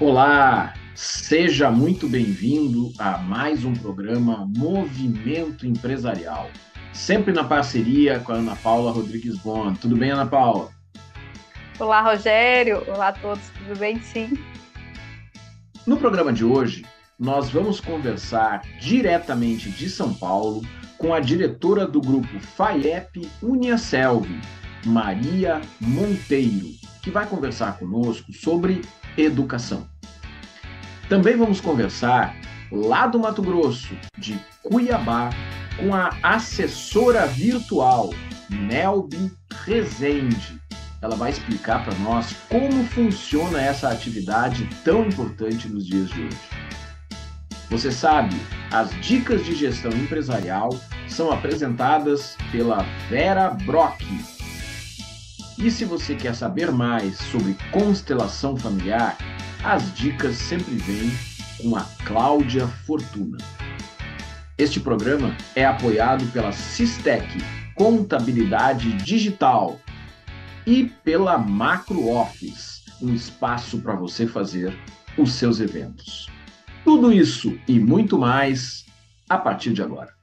Olá, seja muito bem-vindo a mais um programa Movimento Empresarial, sempre na parceria com a Ana Paula Rodrigues Bon. Tudo bem, Ana Paula? Olá, Rogério. Olá a todos, tudo bem? Sim. No programa de hoje, nós vamos conversar diretamente de São Paulo com a diretora do grupo FAIEP Uniaselv, Maria Monteiro, que vai conversar conosco sobre educação. Também vamos conversar lá do Mato Grosso, de Cuiabá, com a assessora virtual Nelby Rezende. Ela vai explicar para nós como funciona essa atividade tão importante nos dias de hoje. Você sabe, as dicas de gestão empresarial são apresentadas pela Vera Brock. E se você quer saber mais sobre constelação familiar, as dicas sempre vêm com a Cláudia Fortuna. Este programa é apoiado pela Sistec Contabilidade Digital e pela Macro Office, um espaço para você fazer os seus eventos. Tudo isso e muito mais a partir de agora.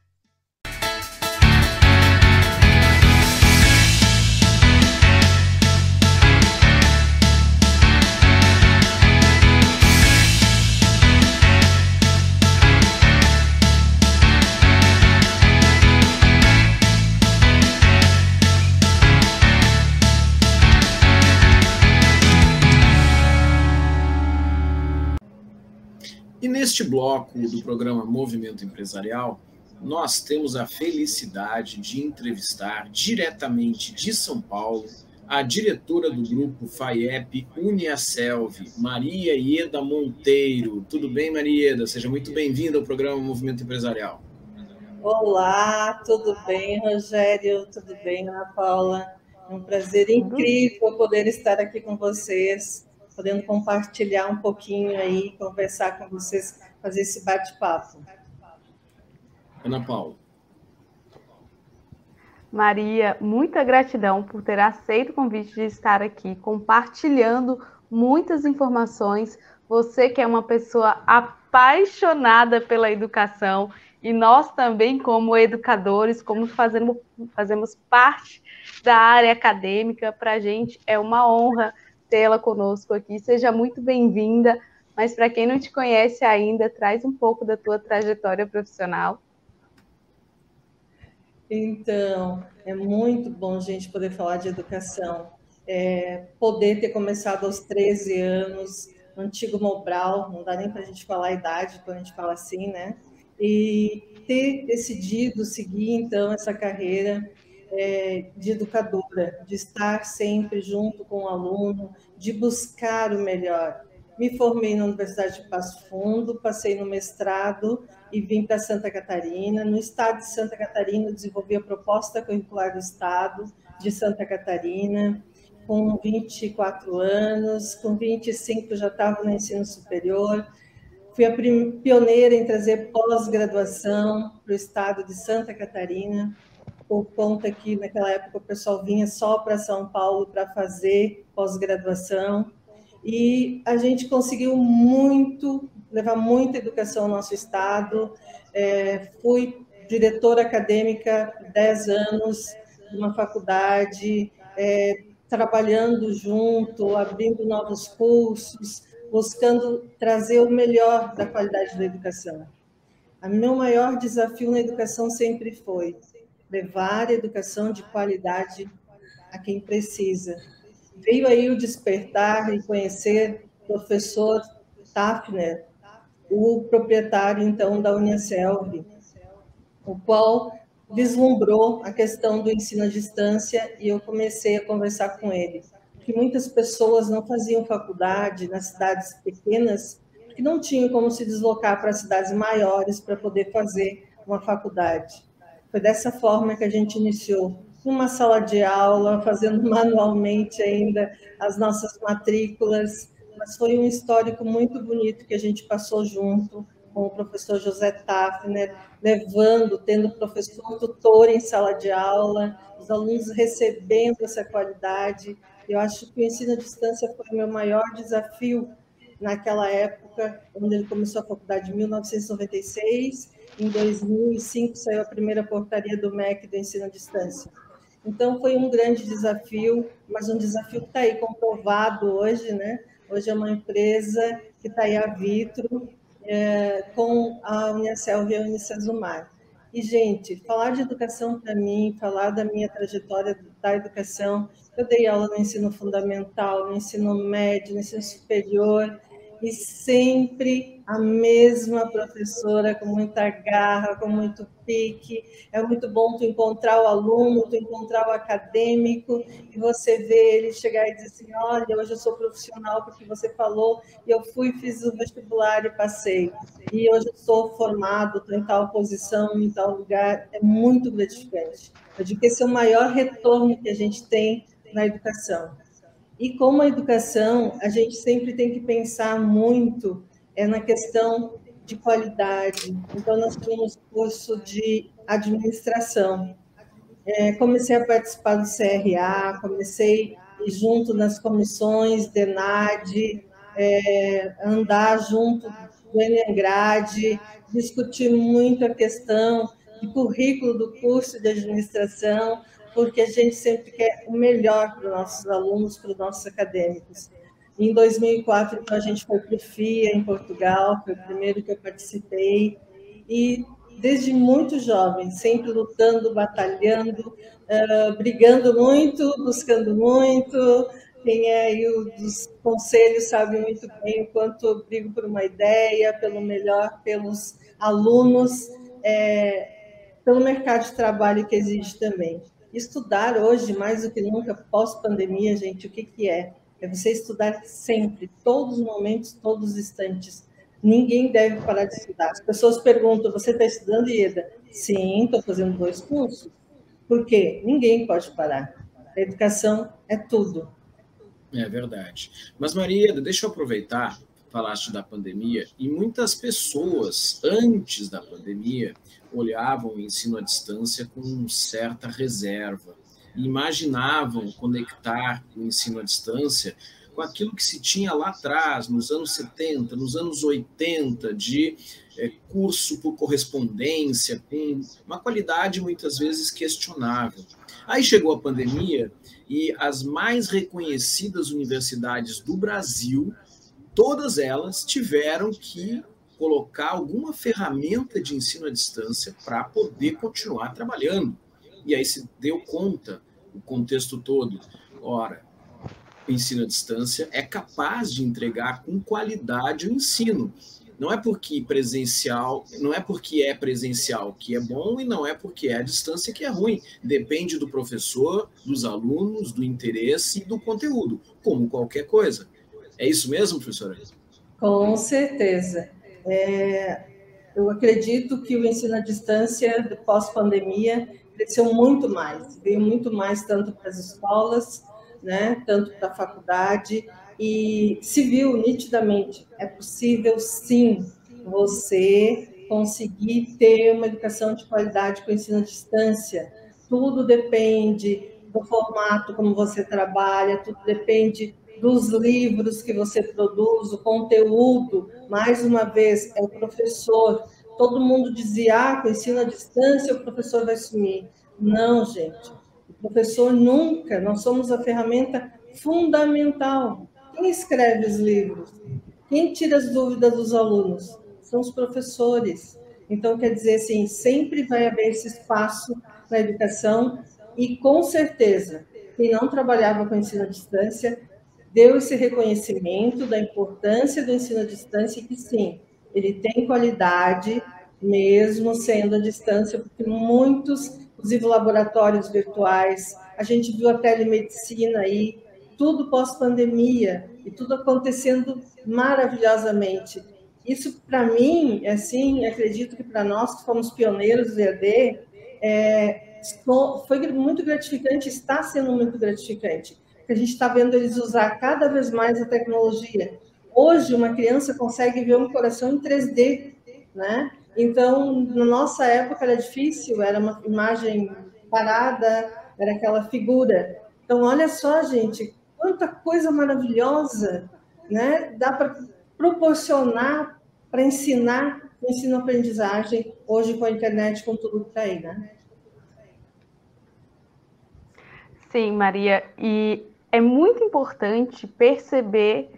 E neste bloco do programa Movimento Empresarial, nós temos a felicidade de entrevistar diretamente de São Paulo a diretora do grupo FAIEP Uniaselv, Maria Ieda Monteiro. Tudo bem, Maria Ieda? Seja muito bem-vinda ao programa Movimento Empresarial. Olá, tudo bem, Rogério? Tudo bem, Ana Paula? É um prazer incrível poder estar aqui com vocês podendo compartilhar um pouquinho aí, conversar com vocês, fazer esse bate-papo. Ana Paula. Maria, muita gratidão por ter aceito o convite de estar aqui compartilhando muitas informações. Você que é uma pessoa apaixonada pela educação e nós também, como educadores, como fazemos, fazemos parte da área acadêmica, para a gente é uma honra tê-la conosco aqui. Seja muito bem-vinda. Mas para quem não te conhece ainda, traz um pouco da tua trajetória profissional. Então, é muito bom, gente, poder falar de educação. É, poder ter começado aos 13 anos, no antigo Mobral, não dá nem para a gente falar a idade quando a gente fala assim, né? E ter decidido seguir, então, essa carreira é, de educadora, de estar sempre junto com o aluno, de buscar o melhor. Me formei na Universidade de Passo Fundo, passei no mestrado e vim para Santa Catarina. No estado de Santa Catarina, desenvolvi a proposta curricular do estado de Santa Catarina. Com 24 anos, com 25 já estava no ensino superior. Fui a pioneira em trazer pós-graduação para o estado de Santa Catarina por conta que naquela época o pessoal vinha só para São Paulo para fazer pós-graduação e a gente conseguiu muito levar muita educação ao nosso estado. É, fui diretora acadêmica 10 anos de uma faculdade, é, trabalhando junto, abrindo novos cursos, buscando trazer o melhor da qualidade da educação. O meu maior desafio na educação sempre foi levar educação de qualidade a quem precisa. Veio aí o despertar e conhecer o professor Tafner, o proprietário, então, da Unicelv, o qual vislumbrou a questão do ensino à distância e eu comecei a conversar com ele. Que muitas pessoas não faziam faculdade nas cidades pequenas, que não tinham como se deslocar para cidades maiores para poder fazer uma faculdade. Foi dessa forma que a gente iniciou uma sala de aula, fazendo manualmente ainda as nossas matrículas, mas foi um histórico muito bonito que a gente passou junto com o professor José Tafner, levando, tendo professor tutor em sala de aula, os alunos recebendo essa qualidade. Eu acho que o ensino à distância foi o meu maior desafio naquela época, quando ele começou a faculdade em 1996, em 2005 saiu a primeira portaria do MEC do ensino à distância. Então, foi um grande desafio, mas um desafio que está aí comprovado hoje, né? Hoje é uma empresa que está aí a vitro, é, com a Unicel e a Unicesumar. E, gente, falar de educação para mim, falar da minha trajetória da educação, eu dei aula no ensino fundamental, no ensino médio, no ensino superior, e sempre a mesma professora com muita garra, com muito pique. É muito bom tu encontrar o aluno, tu encontrar o acadêmico e você ver ele chegar e dizer assim, olha, hoje eu sou profissional porque você falou, e eu fui, fiz o vestibular e passei. E hoje eu sou formado, estou em tal posição, em tal lugar. É muito gratificante. Eu digo que esse é o maior retorno que a gente tem na educação. E como a educação, a gente sempre tem que pensar muito é na questão de qualidade. Então, nós temos curso de administração. É, comecei a participar do CRA, comecei junto nas comissões, DENAD, é, andar junto do Enengrade, discutir muito a questão de currículo do curso de administração, porque a gente sempre quer o melhor para os nossos alunos, para os nossos acadêmicos. Em 2004, então, a gente foi para o FIA, em Portugal, foi o primeiro que eu participei, e desde muito jovem, sempre lutando, batalhando, uh, brigando muito, buscando muito. Quem é aí dos conselhos sabe muito bem o quanto eu brigo por uma ideia, pelo melhor, pelos alunos, é, pelo mercado de trabalho que existe também. Estudar hoje, mais do que nunca, pós-pandemia, gente, o que, que é? É você estudar sempre, todos os momentos, todos os instantes. Ninguém deve parar de estudar. As pessoas perguntam: você está estudando, Ieda? Sim, estou fazendo dois cursos. Por quê? Ninguém pode parar. A educação é tudo. É verdade. Mas, Maria, deixa eu aproveitar, falaste da pandemia, e muitas pessoas, antes da pandemia, olhavam o ensino à distância com certa reserva. Imaginavam conectar o ensino à distância com aquilo que se tinha lá atrás, nos anos 70, nos anos 80, de é, curso por correspondência, com uma qualidade muitas vezes questionável. Aí chegou a pandemia e as mais reconhecidas universidades do Brasil, todas elas tiveram que colocar alguma ferramenta de ensino à distância para poder continuar trabalhando. E aí se deu conta, o contexto todo, ora, o ensino à distância é capaz de entregar com qualidade o ensino. Não é porque presencial, não é porque é presencial que é bom e não é porque é a distância que é ruim. Depende do professor, dos alunos, do interesse e do conteúdo, como qualquer coisa. É isso mesmo, professora? Com certeza. É, eu acredito que o ensino à distância, pós-pandemia, cresceu muito mais, veio muito mais tanto para as escolas, né, tanto para a faculdade, e se viu nitidamente, é possível sim você conseguir ter uma educação de qualidade com ensino à distância. Tudo depende do formato como você trabalha, tudo depende dos livros que você produz, o conteúdo, mais uma vez, é o professor. Todo mundo dizia, ah, com ensino à distância o professor vai sumir. Não, gente. O professor nunca, nós somos a ferramenta fundamental. Quem escreve os livros? Quem tira as dúvidas dos alunos? São os professores. Então, quer dizer assim, sempre vai haver esse espaço na educação e, com certeza, quem não trabalhava com ensino à distância deu esse reconhecimento da importância do ensino à distância e que sim, ele tem qualidade, mesmo sendo à distância, porque muitos, inclusive laboratórios virtuais, a gente viu a telemedicina aí, tudo pós-pandemia, e tudo acontecendo maravilhosamente. Isso, para mim, assim, acredito que para nós que fomos pioneiros do EAD, é, foi muito gratificante, está sendo muito gratificante que a gente está vendo eles usar cada vez mais a tecnologia. Hoje, uma criança consegue ver um coração em 3D, né? Então, na nossa época era difícil, era uma imagem parada, era aquela figura. Então, olha só, gente, quanta coisa maravilhosa, né? Dá para proporcionar para ensinar ensino-aprendizagem hoje com a internet, com tudo que está aí, né? Sim, Maria, e é muito importante perceber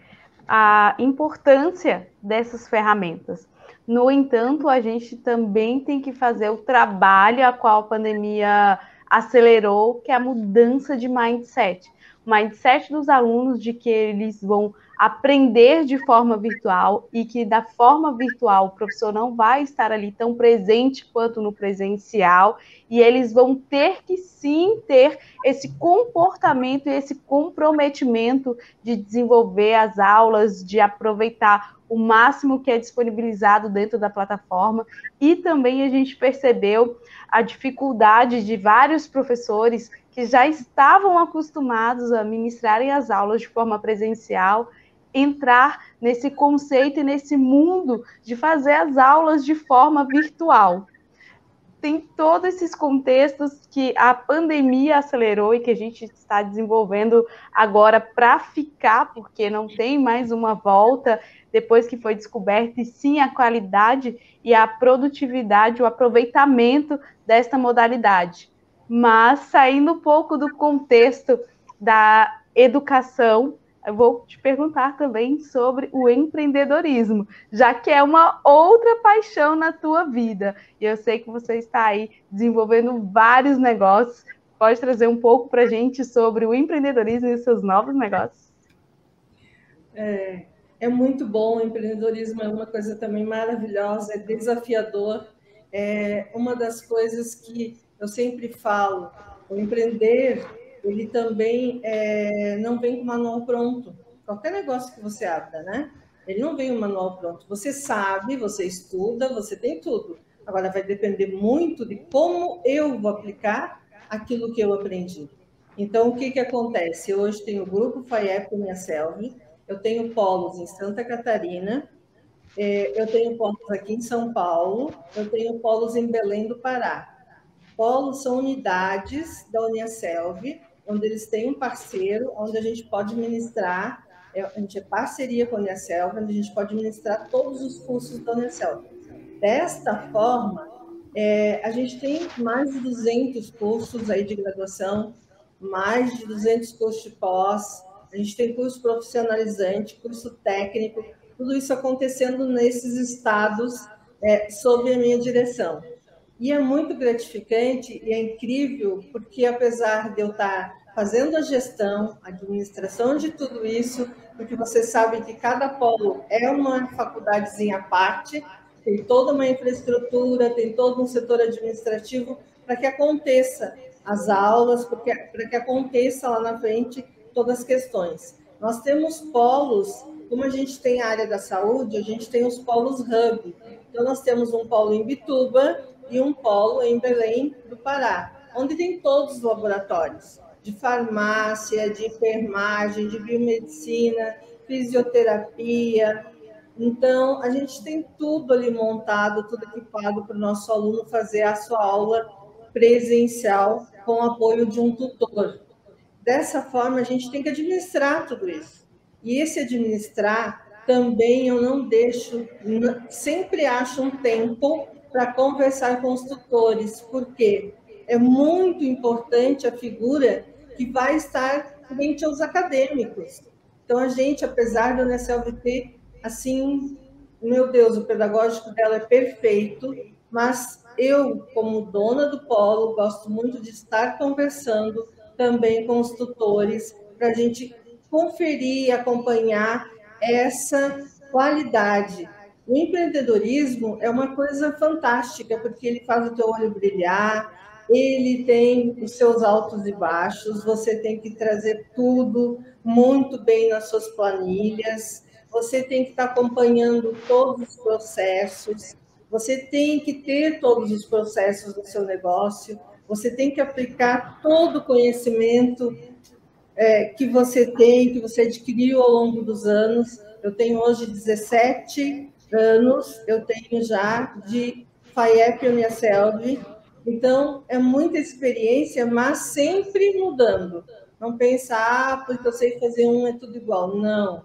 a importância dessas ferramentas. No entanto, a gente também tem que fazer o trabalho a qual a pandemia acelerou, que é a mudança de mindset. O mindset dos alunos de que eles vão aprender de forma virtual e que da forma virtual o professor não vai estar ali tão presente quanto no presencial e eles vão ter que sim ter esse comportamento e esse comprometimento de desenvolver as aulas, de aproveitar o máximo que é disponibilizado dentro da plataforma. E também a gente percebeu a dificuldade de vários professores que já estavam acostumados a ministrarem as aulas de forma presencial entrar nesse conceito e nesse mundo de fazer as aulas de forma virtual. Tem todos esses contextos que a pandemia acelerou e que a gente está desenvolvendo agora para ficar, porque não tem mais uma volta depois que foi descoberto, e sim a qualidade e a produtividade, o aproveitamento desta modalidade. Mas saindo um pouco do contexto da educação, eu vou te perguntar também sobre o empreendedorismo, já que é uma outra paixão na tua vida. E eu sei que você está aí desenvolvendo vários negócios. Pode trazer um pouco para a gente sobre o empreendedorismo e seus novos negócios? É, é muito bom. O empreendedorismo é uma coisa também maravilhosa, é desafiador. É uma das coisas que eu sempre falo. O empreender ele também é, não vem com manual pronto. Qualquer negócio que você abra, né? Ele não vem um manual pronto. Você sabe, você estuda, você tem tudo. Agora vai depender muito de como eu vou aplicar aquilo que eu aprendi. Então, o que, que acontece? Hoje tenho o grupo FAIEP Minha Selve, eu tenho polos em Santa Catarina, é, eu tenho polos aqui em São Paulo, eu tenho polos em Belém do Pará. Polos são unidades da Uniaselv onde eles têm um parceiro, onde a gente pode ministrar, é, a gente é parceria com a Unicelv, onde a gente pode ministrar todos os cursos da Unicelv. Desta forma, é, a gente tem mais de 200 cursos aí de graduação, mais de 200 cursos de pós, a gente tem curso profissionalizante, curso técnico, tudo isso acontecendo nesses estados é, sob a minha direção. E é muito gratificante e é incrível, porque apesar de eu estar fazendo a gestão, a administração de tudo isso, porque você sabe que cada polo é uma faculdadezinha à parte, tem toda uma infraestrutura, tem todo um setor administrativo para que aconteça as aulas, para que aconteça lá na frente todas as questões. Nós temos polos, como a gente tem a área da saúde, a gente tem os polos hub. Então, nós temos um polo em Bituba e um polo em Belém do Pará, onde tem todos os laboratórios de farmácia, de enfermagem, de biomedicina, fisioterapia. Então, a gente tem tudo ali montado, tudo equipado para o nosso aluno fazer a sua aula presencial com apoio de um tutor. Dessa forma, a gente tem que administrar tudo isso. E esse administrar também eu não deixo, sempre acho um tempo para conversar com os tutores, porque é muito importante a figura que vai estar frente aos acadêmicos. Então, a gente, apesar da ter, assim, meu Deus, o pedagógico dela é perfeito, mas eu, como dona do polo, gosto muito de estar conversando também com os tutores, para a gente conferir e acompanhar essa qualidade. O empreendedorismo é uma coisa fantástica, porque ele faz o teu olho brilhar, ele tem os seus altos e baixos, você tem que trazer tudo muito bem nas suas planilhas, você tem que estar acompanhando todos os processos, você tem que ter todos os processos do seu negócio, você tem que aplicar todo o conhecimento é, que você tem, que você adquiriu ao longo dos anos. Eu tenho hoje 17 anos, eu tenho já de FAIEP Unicelv, então, é muita experiência, mas sempre mudando. Não pensar, ah, porque eu sei fazer um, é tudo igual. Não.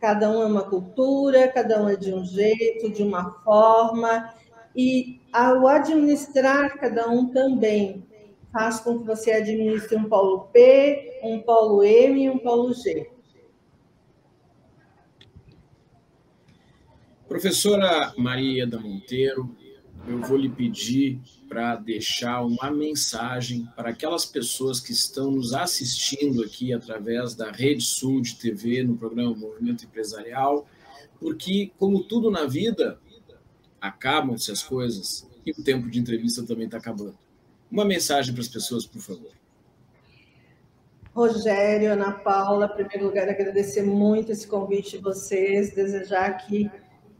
Cada um é uma cultura, cada um é de um jeito, de uma forma, e ao administrar cada um também faz com que você administre um polo P, um polo M e um polo G. Professora Maria da Monteiro, eu vou lhe pedir para deixar uma mensagem para aquelas pessoas que estão nos assistindo aqui através da Rede Sul de TV no programa Movimento Empresarial, porque, como tudo na vida, acabam-se as coisas e o tempo de entrevista também está acabando. Uma mensagem para as pessoas, por favor. Rogério, Ana Paula, em primeiro lugar, agradecer muito esse convite de vocês, desejar que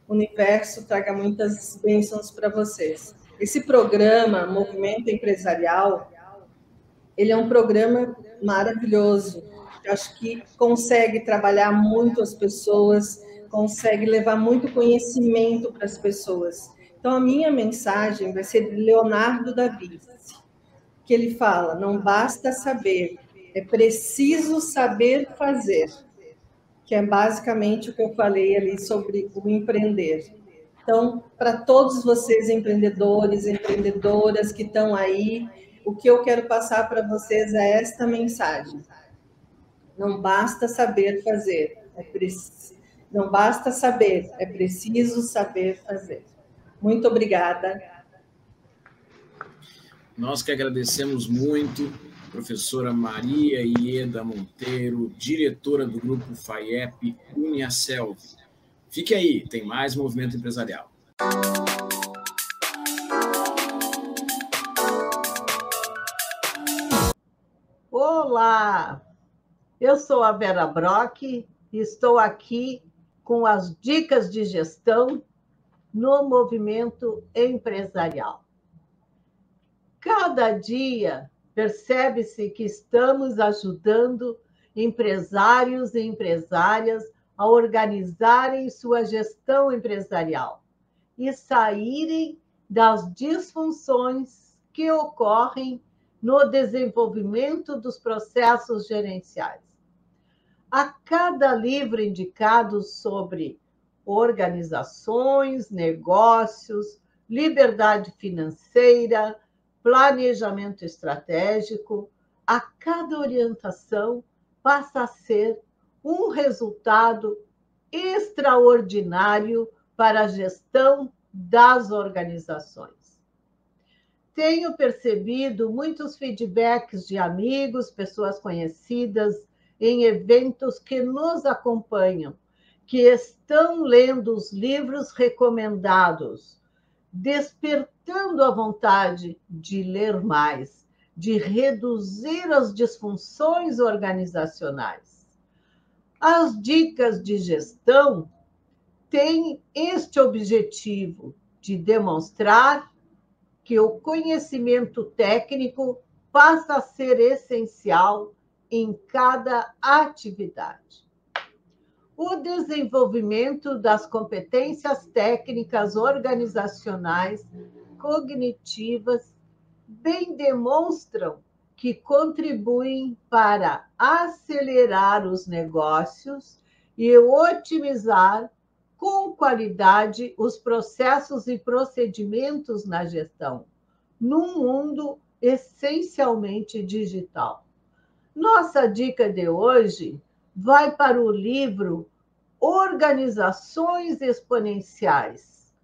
universo traga muitas bênçãos para vocês. Esse programa, Movimento Empresarial, ele é um programa maravilhoso. Eu acho que consegue trabalhar muito as pessoas, consegue levar muito conhecimento para as pessoas. Então, a minha mensagem vai ser de Leonardo da Vinci, que ele fala: não basta saber, é preciso saber fazer que é basicamente o que eu falei ali sobre o empreender. Então, para todos vocês empreendedores, empreendedoras que estão aí, o que eu quero passar para vocês é esta mensagem. Não basta saber fazer, é preciso, não basta saber, é preciso saber fazer. Muito obrigada. Nós que agradecemos muito professora Maria Ieda Monteiro, diretora do grupo FAIEP Uniaselv. Fique aí, tem mais movimento empresarial. Olá, eu sou a Vera Brock e estou aqui com as dicas de gestão no movimento empresarial. Cada dia percebe-se que estamos ajudando empresários e empresárias a organizarem sua gestão empresarial e saírem das disfunções que ocorrem no desenvolvimento dos processos gerenciais. A cada livro indicado sobre organizações, negócios, liberdade financeira, planejamento estratégico, a cada orientação passa a ser um resultado extraordinário para a gestão das organizações. Tenho percebido muitos feedbacks de amigos, pessoas conhecidas em eventos que nos acompanham, que estão lendo os livros recomendados, despertando a vontade de ler mais, de reduzir as disfunções organizacionais. As dicas de gestão têm este objetivo de demonstrar que o conhecimento técnico passa a ser essencial em cada atividade o desenvolvimento das competências técnicas organizacionais cognitivas bem demonstram que contribuem para acelerar os negócios e otimizar com qualidade os processos e procedimentos na gestão, num mundo essencialmente digital. Nossa dica de hoje vai para o livro Organizações Exponenciais,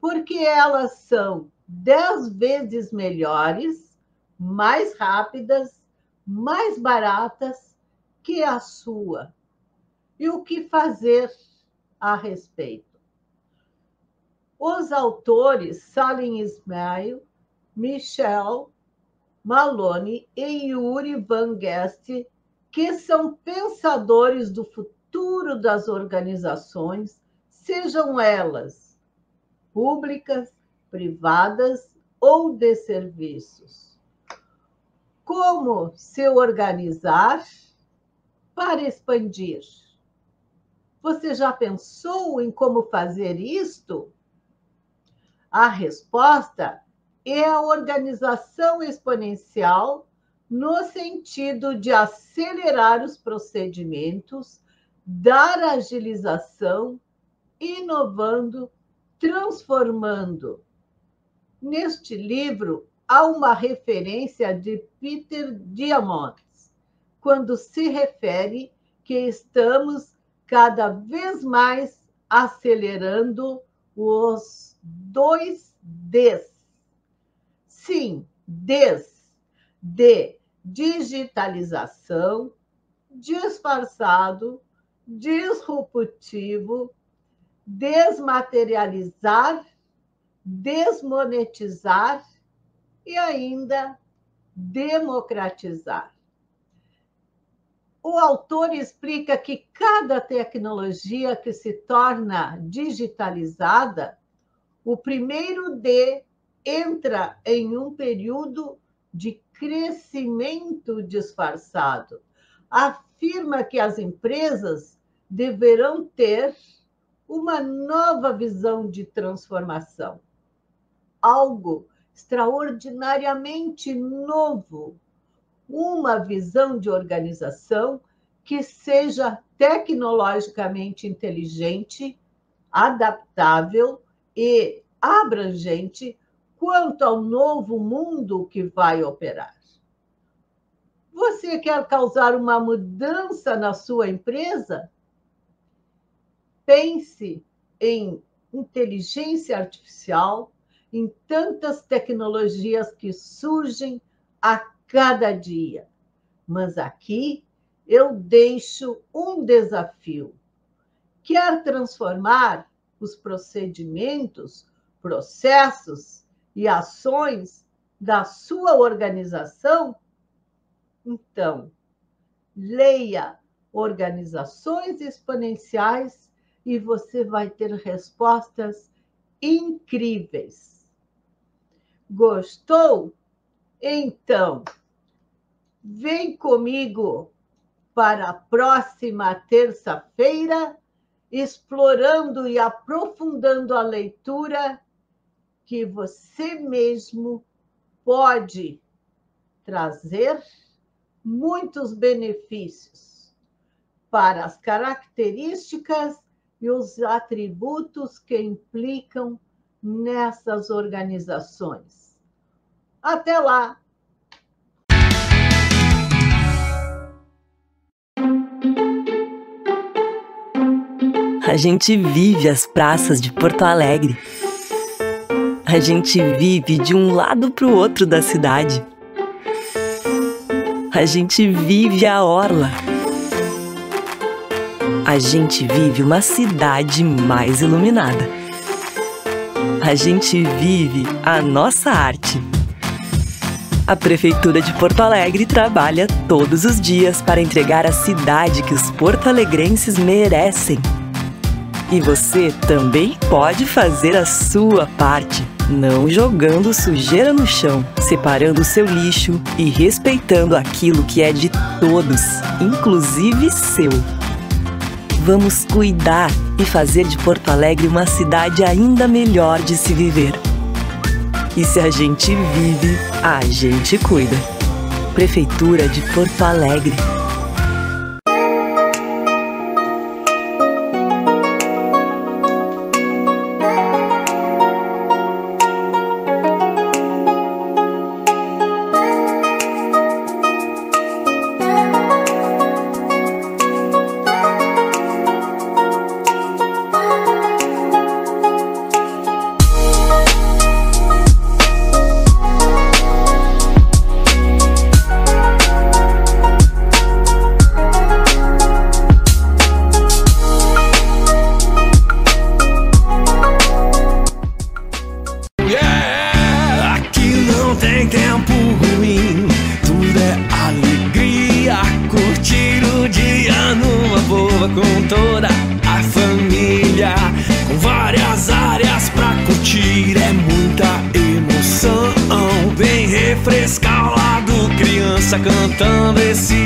porque elas são dez vezes melhores, mais rápidas, mais baratas que a sua. E o que fazer a respeito? Os autores Salim Ismail, Michel Maloney e Yuri Van Guest que são pensadores do futuro das organizações, sejam elas públicas, privadas ou de serviços. Como se organizar para expandir? Você já pensou em como fazer isto? A resposta é a organização exponencial no sentido de acelerar os procedimentos, dar agilização, inovando, transformando. Neste livro, há uma referência de Peter Diamandis, quando se refere que estamos cada vez mais acelerando os dois Ds. Sim, Ds de digitalização, disfarçado, disruptivo, desmaterializar, desmonetizar e ainda democratizar. O autor explica que cada tecnologia que se torna digitalizada, o primeiro D entra em um período de crescimento disfarçado. Afirma que as empresas deverão ter uma nova visão de transformação, algo extraordinariamente novo, uma visão de organização que seja tecnologicamente inteligente, adaptável e abrangente quanto ao novo mundo que vai operar. Você quer causar uma mudança na sua empresa? Pense em inteligência artificial, em tantas tecnologias que surgem a cada dia. Mas aqui eu deixo um desafio. Quer transformar os procedimentos, processos e ações da sua organização? Então, leia Organizações Exponenciais e você vai ter respostas incríveis. Gostou? Então, vem comigo para a próxima terça-feira, explorando e aprofundando a leitura que você mesmo pode trazer muitos benefícios para as características e os atributos que implicam nessas organizações. Até lá! A gente vive as praças de Porto Alegre. A gente vive de um lado para o outro da cidade. A gente vive a orla a gente vive uma cidade mais iluminada. A gente vive a nossa arte. A Prefeitura de Porto Alegre trabalha todos os dias para entregar a cidade que os porto-alegrenses merecem. E você também pode fazer a sua parte, não jogando sujeira no chão, separando o seu lixo e respeitando aquilo que é de todos, inclusive seu vamos cuidar e fazer de Porto Alegre uma cidade ainda melhor de se viver. E se a gente vive, a gente cuida. Prefeitura de Porto Alegre. cantando esse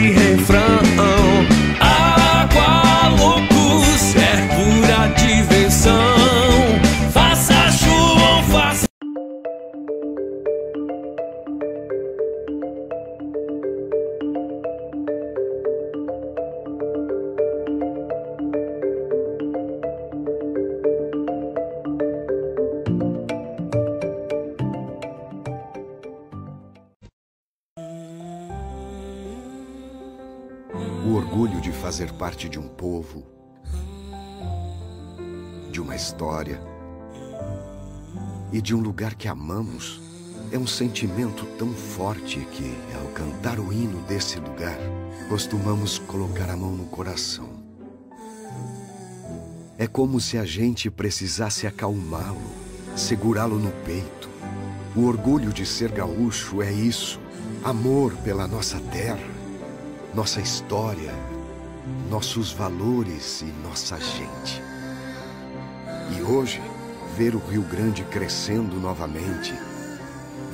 que amamos é um sentimento tão forte que, ao cantar o hino desse lugar, costumamos colocar a mão no coração. É como se a gente precisasse acalmá-lo, segurá-lo no peito. O orgulho de ser gaúcho é isso: amor pela nossa terra, nossa história, nossos valores e nossa gente. E hoje, ver o Rio Grande crescendo novamente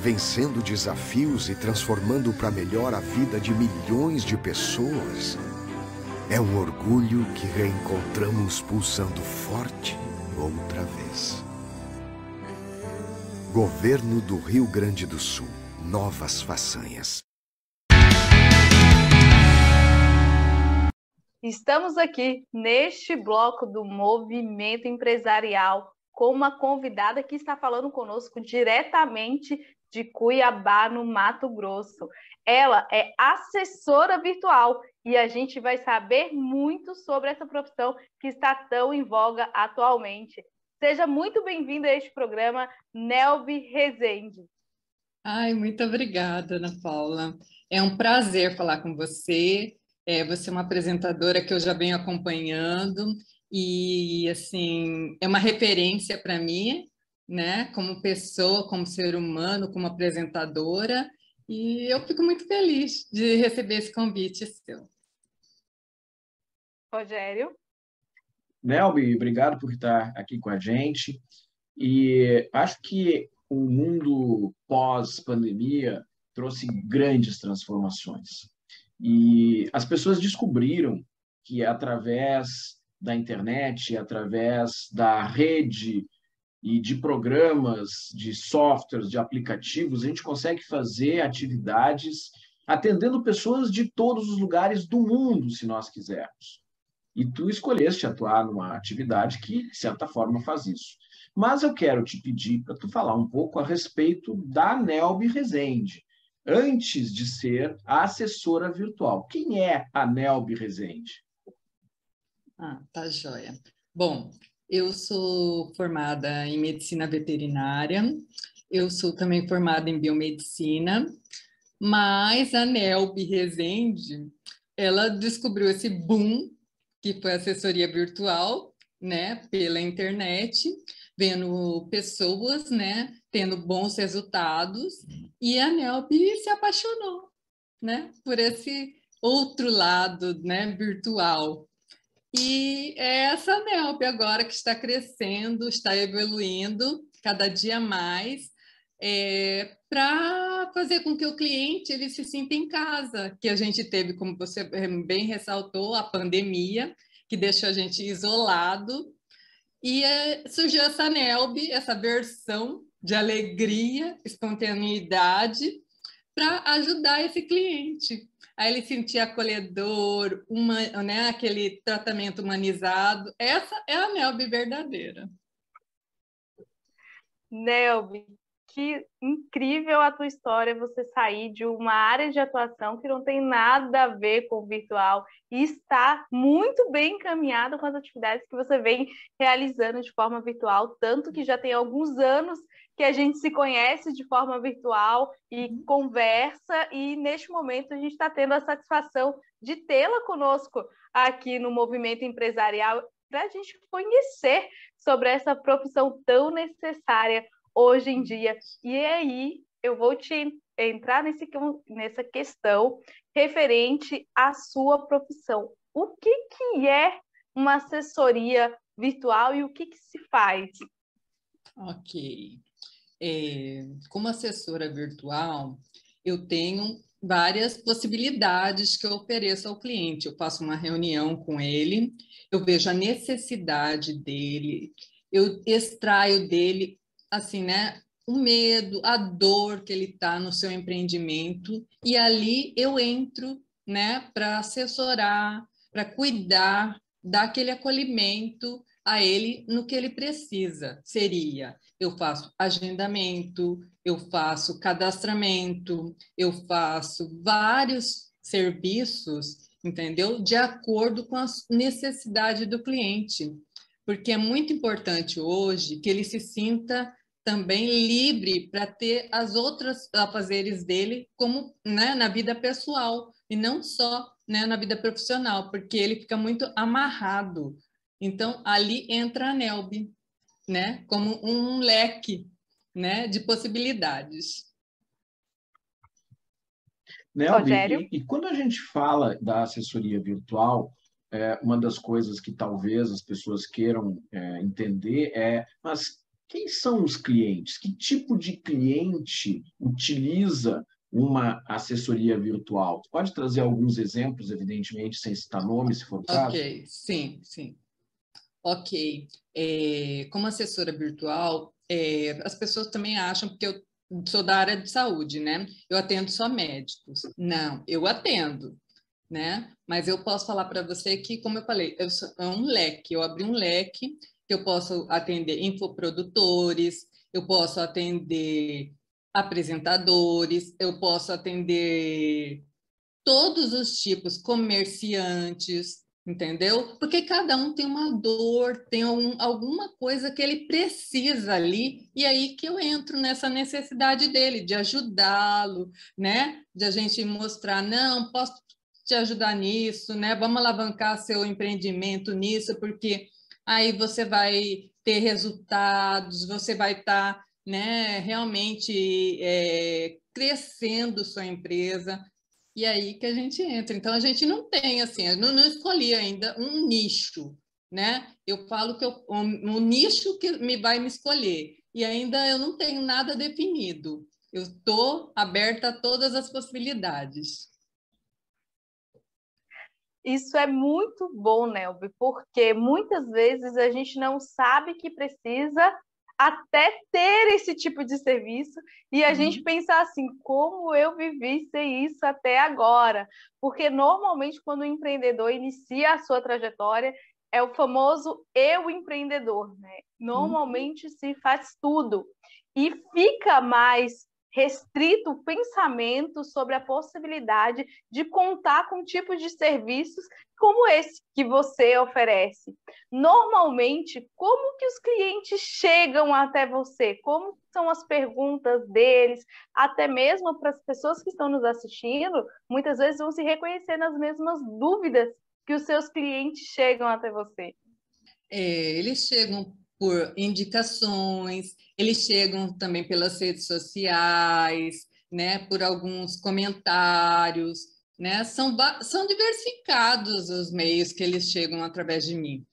vencendo desafios e transformando para melhor a vida de milhões de pessoas. É um orgulho que reencontramos pulsando forte outra vez. Governo do Rio Grande do Sul. Novas façanhas. Estamos aqui neste bloco do movimento empresarial com uma convidada que está falando conosco diretamente de Cuiabá, no Mato Grosso. Ela é assessora virtual e a gente vai saber muito sobre essa profissão que está tão em voga atualmente. Seja muito bem-vinda a este programa, Nelby Rezende. Ai, muito obrigada, Ana Paula. É um prazer falar com você. É, você é uma apresentadora que eu já venho acompanhando e, assim, é uma referência para mim né, como pessoa, como ser humano, como apresentadora, e eu fico muito feliz de receber esse convite seu. Rogério? Nelby, obrigado por estar aqui com a gente. E acho que o mundo pós-pandemia trouxe grandes transformações. E as pessoas descobriram que através da internet, através da rede e de programas, de softwares, de aplicativos, a gente consegue fazer atividades atendendo pessoas de todos os lugares do mundo, se nós quisermos. E tu escolheste atuar numa atividade que, de certa forma, faz isso. Mas eu quero te pedir para tu falar um pouco a respeito da Nelby Rezende, antes de ser a assessora virtual. Quem é a Nelby Rezende? Ah, tá joia. Bom, eu sou formada em medicina veterinária, eu sou também formada em biomedicina, mas a Nelby Rezende, ela descobriu esse boom, que foi assessoria virtual, né, pela internet, vendo pessoas, né, tendo bons resultados, e a Nelby se apaixonou, né, por esse outro lado, né, virtual. E é essa NELP agora que está crescendo, está evoluindo cada dia mais, é, para fazer com que o cliente ele se sinta em casa, que a gente teve, como você bem ressaltou, a pandemia, que deixou a gente isolado, e é, surgiu essa NELB, essa versão de alegria, espontaneidade, para ajudar esse cliente aí ele sentia acolhedor, uma, né, aquele tratamento humanizado. Essa é a Nelby verdadeira. Nelby, que incrível a tua história você sair de uma área de atuação que não tem nada a ver com o virtual e está muito bem encaminhado com as atividades que você vem realizando de forma virtual, tanto que já tem alguns anos que a gente se conhece de forma virtual e uhum. conversa, e neste momento a gente está tendo a satisfação de tê-la conosco aqui no movimento empresarial para a gente conhecer sobre essa profissão tão necessária hoje em dia. E aí eu vou te entrar nesse, nessa questão referente à sua profissão. O que, que é uma assessoria virtual e o que, que se faz? Ok é, como assessora virtual, eu tenho várias possibilidades que eu ofereço ao cliente. Eu faço uma reunião com ele, eu vejo a necessidade dele, eu extraio dele, assim, né, o medo, a dor que ele está no seu empreendimento, e ali eu entro, né, para assessorar, para cuidar daquele acolhimento a ele no que ele precisa. Seria eu faço agendamento, eu faço cadastramento, eu faço vários serviços entendeu? De acordo com a necessidade do cliente. Porque é muito importante hoje que ele se sinta também livre para ter as outras afazeres dele como né, na vida pessoal e não só né, na vida profissional, porque ele fica muito amarrado. Então ali entra a Nelby, né, como um leque, né, de possibilidades. Nelby, e, e, quando a gente fala da assessoria virtual, é, uma das coisas que talvez as pessoas queiram é, entender é, mas quem são os clientes? Que tipo de cliente utiliza uma assessoria virtual? Pode trazer alguns exemplos, evidentemente, sem citar nomes, se for o caso? Ok, sim, sim. Ok. É, como assessora virtual, é, as pessoas também acham, porque eu sou da área de saúde, né? Eu atendo só médicos. Não, eu atendo, né? Mas eu posso falar para você que, como eu falei, eu sou, é um leque, eu abri um leque que eu posso atender infoprodutores, eu posso atender apresentadores, eu posso atender todos os tipos, comerciantes, entendeu? Porque cada um tem uma dor, tem um, alguma coisa que ele precisa ali, e aí que eu entro nessa necessidade dele, de ajudá-lo, né? De a gente mostrar, não, posso te ajudar nisso, né? Vamos alavancar seu empreendimento nisso, porque aí você vai ter resultados, você vai estar tá, né, realmente é, crescendo sua empresa. E aí que a gente entra. Então, a gente não tem, assim, eu não, escolhi ainda um nicho, né? Eu falo que eu, um, um nicho que me vai me escolher. E ainda eu não tenho nada definido. Eu estou aberta a todas as possibilidades. Isso é muito bom, Nelby, porque muitas vezes a gente não sabe que precisa até ter esse tipo de serviço e a uhum. gente pensar assim, como eu vivi sem isso até agora? Porque normalmente quando o empreendedor inicia a sua trajetória, é o famoso eu empreendedor, né? Normalmente uhum. se faz tudo e fica mais restrito o pensamento sobre a possibilidade de contar com tipos de serviços como esse que você oferece. Normalmente, como que os clientes chegam até você? Como são as perguntas deles? Até mesmo para as pessoas que estão nos assistindo, muitas vezes vão se reconhecer nas mesmas dúvidas que os seus clientes chegam até você. É, eles chegam por indicações, eles chegam também pelas redes sociais, né, por alguns comentários, né? São, são diversificados os meios que eles chegam através de mim.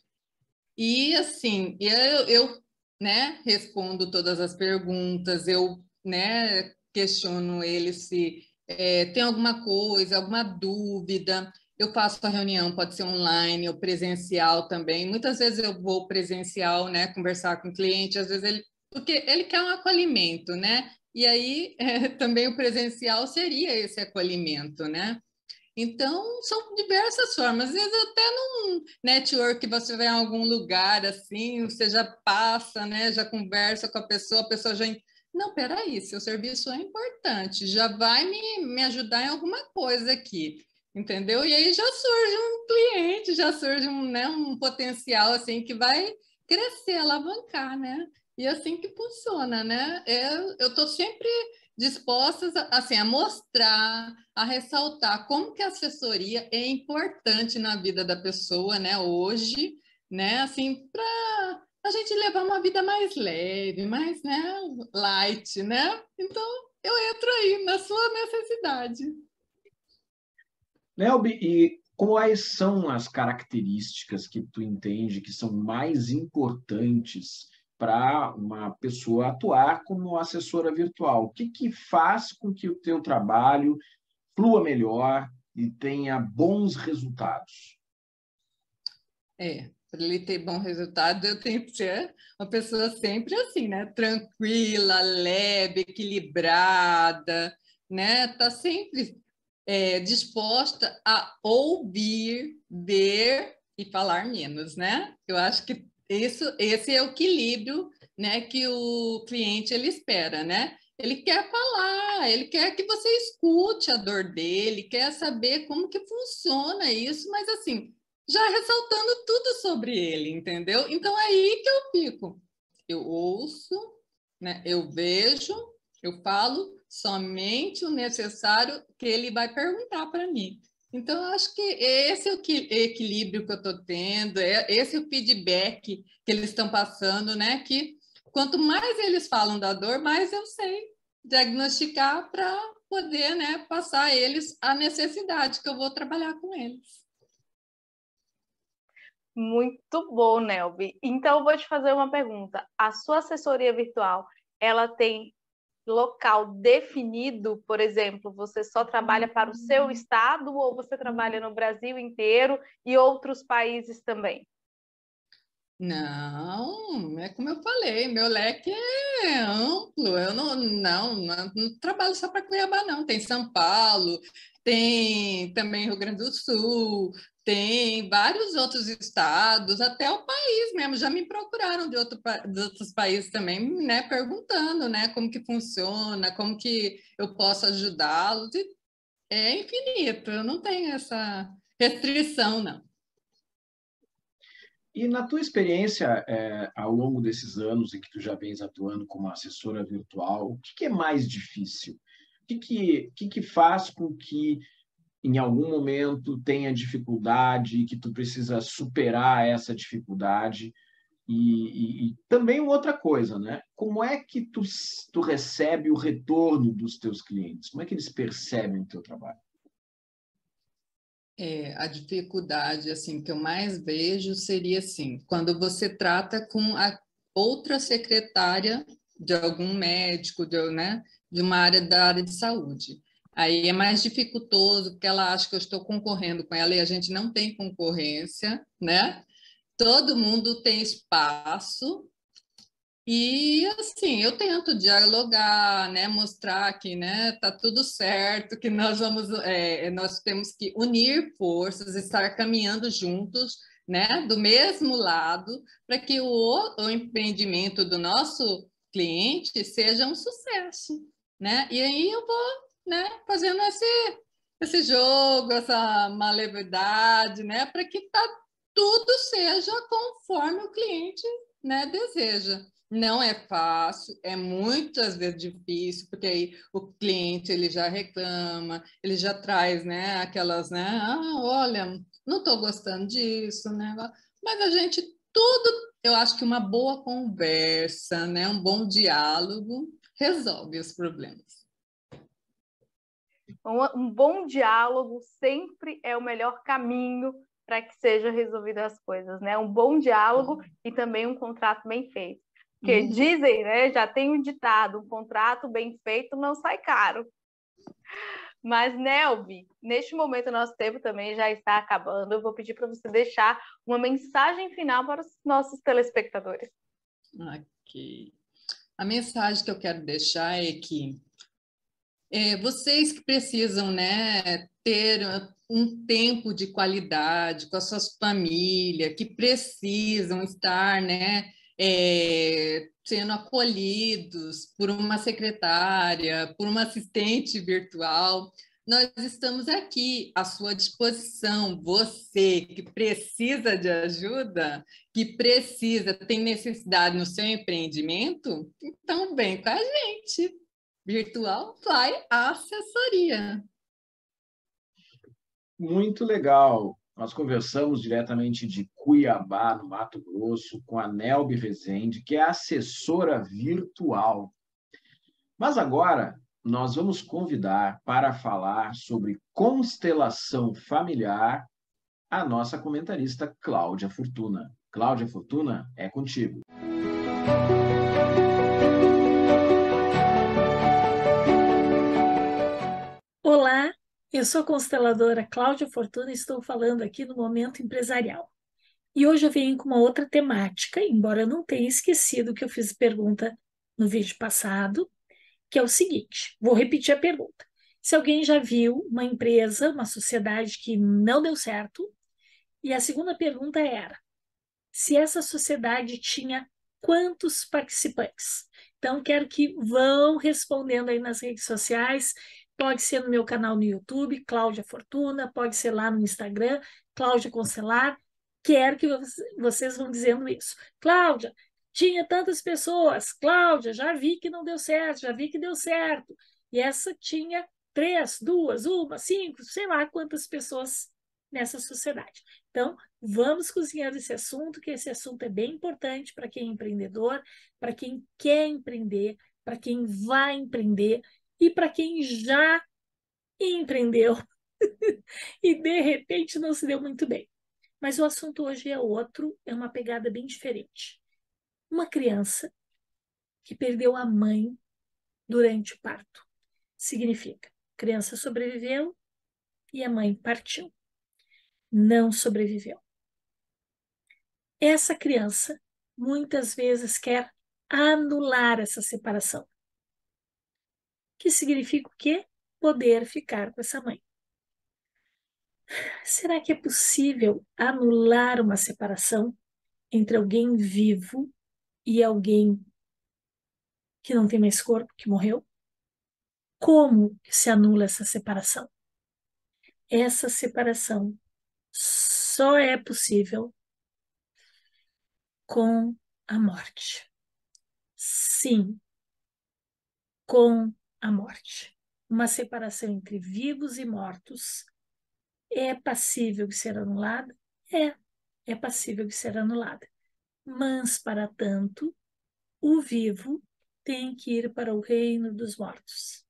E assim, eu, eu né, respondo todas as perguntas, eu né, questiono eles se é, tem alguma coisa, alguma dúvida eu faço a reunião, pode ser online ou presencial também. Muitas vezes eu vou presencial, né, conversar com o cliente, às vezes ele, porque ele quer um acolhimento, né? E aí é, também o presencial seria esse acolhimento, né? Então, são diversas formas. Às vezes, até num network, você vai em algum lugar assim, você já passa, né? Já conversa com a pessoa, a pessoa já. Não, peraí, seu serviço é importante, já vai me, me ajudar em alguma coisa aqui entendeu? E aí já surge um cliente, já surge um, né, um potencial assim que vai crescer, alavancar, né? E é assim que funciona, né? Eu estou sempre dispostas assim, a mostrar, a ressaltar como que a assessoria é importante na vida da pessoa, né? Hoje, né? Assim, para a gente levar uma vida mais leve, mais né, light, né? Então, eu entro aí na sua necessidade. Nelby, e quais são as características que tu entende que são mais importantes para uma pessoa atuar como assessora virtual? O que, que faz com que o teu trabalho flua melhor e tenha bons resultados? É, para ele ter bom resultado, eu tenho que ser uma pessoa sempre assim, né? Tranquila, leve, equilibrada, né? Tá sempre é, disposta a ouvir, ver e falar menos, né? Eu acho que isso, esse é o equilíbrio né, que o cliente ele espera, né? Ele quer falar, ele quer que você escute a dor dele, quer saber como que funciona isso, mas assim, já ressaltando tudo sobre ele, entendeu? Então é aí que eu fico. Eu ouço, né? Eu vejo, eu falo somente o necessário que ele vai perguntar para mim. Então, acho que esse é o equilíbrio que eu estou tendo, é, esse é o feedback que eles estão passando, né? Que quanto mais eles falam da dor, mais eu sei diagnosticar para poder né, passar a eles a necessidade que eu vou trabalhar com eles. Muito bom, Nelby. Então, eu vou te fazer uma pergunta. A sua assessoria virtual, ela tem local definido, por exemplo, você só trabalha para o seu uhum. estado ou você trabalha no Brasil inteiro e outros países também? Não, é como eu falei, meu leque é amplo. Eu não, não, não, não trabalho só para Cuiabá, não. Tem São Paulo, tem também Rio Grande do Sul, tem vários outros estados, até o país mesmo, já me procuraram de, outro, de outros países também, né, perguntando, né, como que funciona, como que eu posso ajudá-los, é infinito, eu não tenho essa restrição, não. E na tua experiência, é, ao longo desses anos em que tu já vens atuando como assessora virtual, o que, que é mais difícil? O que, que, que, que faz com que em algum momento tenha dificuldade, que tu precisa superar essa dificuldade. E, e, e, também outra coisa, né? Como é que tu, tu recebe o retorno dos teus clientes? Como é que eles percebem o teu trabalho? É, a dificuldade assim que eu mais vejo seria assim, quando você trata com a outra secretária de algum médico, de, né, de uma área da área de saúde. Aí é mais dificultoso, porque ela acha que eu estou concorrendo com ela e a gente não tem concorrência, né? Todo mundo tem espaço. E assim, eu tento dialogar, né, mostrar que, né, tá tudo certo, que nós vamos, é, nós temos que unir forças, estar caminhando juntos, né, do mesmo lado, para que o, o empreendimento do nosso cliente seja um sucesso, né? E aí eu vou né, fazendo esse, esse jogo, essa malevidade, né, para que tá, tudo seja conforme o cliente né, deseja. Não é fácil, é muitas vezes difícil, porque aí o cliente ele já reclama, ele já traz, né, aquelas, né, ah, olha, não estou gostando disso, né, mas a gente tudo, eu acho que uma boa conversa, né, um bom diálogo resolve os problemas. Um, bom diálogo sempre é o melhor caminho para que sejam resolvidas as coisas, né? Um bom diálogo e também um contrato bem feito. Porque uhum. dizem, né? Já tem um ditado: um contrato bem feito não sai caro. Mas, Nelby, neste momento nosso tempo também já está acabando. Eu vou pedir para você deixar uma mensagem final para os nossos telespectadores. Ok. A mensagem que eu quero deixar é que é, vocês que precisam né, ter um tempo de qualidade com as suas famílias, que precisam estar né, é, sendo acolhidos por uma secretária, por uma assistente virtual, nós estamos aqui à sua disposição. Você que precisa de ajuda, que precisa, tem necessidade no seu empreendimento, então vem com a gente. Virtual Fly Assessoria. Muito legal. Nós conversamos diretamente de Cuiabá, no Mato Grosso, com a Nelby Rezende, que é assessora virtual. Mas agora nós vamos convidar para falar sobre constelação familiar a nossa comentarista Cláudia Fortuna. Cláudia Fortuna, é contigo. Olá, eu sou consteladora Cláudia Fortuna e estou falando aqui no Momento Empresarial. E hoje eu venho com uma outra temática, embora eu não tenha esquecido que eu fiz pergunta no vídeo passado, que é o seguinte: vou repetir a pergunta. Se alguém já viu uma empresa, uma sociedade que não deu certo, e a segunda pergunta era se essa sociedade tinha quantos participantes? Então, quero que vão respondendo aí nas redes sociais. Pode ser no meu canal no YouTube, Cláudia Fortuna, pode ser lá no Instagram, Cláudia Concelar. Quero que vocês vão dizendo isso. Cláudia, tinha tantas pessoas. Cláudia, já vi que não deu certo, já vi que deu certo. E essa tinha três, duas, uma, cinco, sei lá quantas pessoas nessa sociedade. Então, vamos cozinhar esse assunto, que esse assunto é bem importante para quem é empreendedor, para quem quer empreender, para quem vai empreender e para quem já empreendeu e de repente não se deu muito bem. Mas o assunto hoje é outro, é uma pegada bem diferente. Uma criança que perdeu a mãe durante o parto. Significa, criança sobreviveu e a mãe partiu não sobreviveu. Essa criança muitas vezes quer anular essa separação. Que significa o quê? Poder ficar com essa mãe. Será que é possível anular uma separação entre alguém vivo e alguém que não tem mais corpo, que morreu? Como se anula essa separação? Essa separação só é possível com a morte. Sim, com a morte. Uma separação entre vivos e mortos é passível de ser anulada? É, é passível de ser anulada. Mas, para tanto, o vivo tem que ir para o reino dos mortos.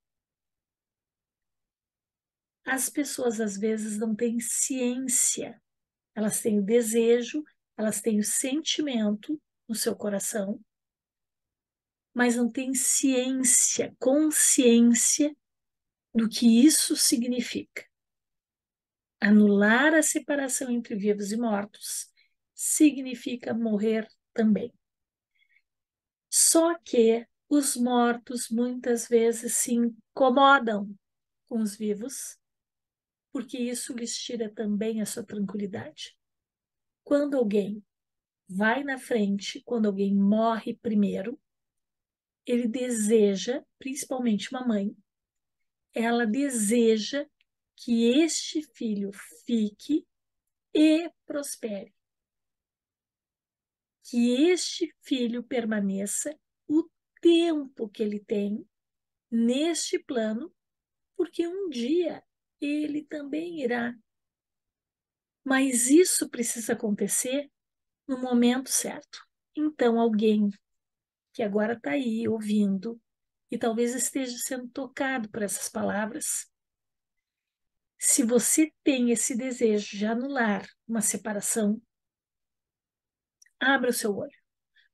As pessoas às vezes não têm ciência, elas têm o desejo, elas têm o sentimento no seu coração, mas não têm ciência, consciência do que isso significa. Anular a separação entre vivos e mortos significa morrer também. Só que os mortos muitas vezes se incomodam com os vivos porque isso lhes tira também a sua tranquilidade. Quando alguém vai na frente, quando alguém morre primeiro, ele deseja, principalmente uma mãe, ela deseja que este filho fique e prospere. Que este filho permaneça o tempo que ele tem neste plano, porque um dia ele também irá. Mas isso precisa acontecer no momento certo. Então, alguém que agora está aí ouvindo e talvez esteja sendo tocado por essas palavras, se você tem esse desejo de anular uma separação, abra o seu olho.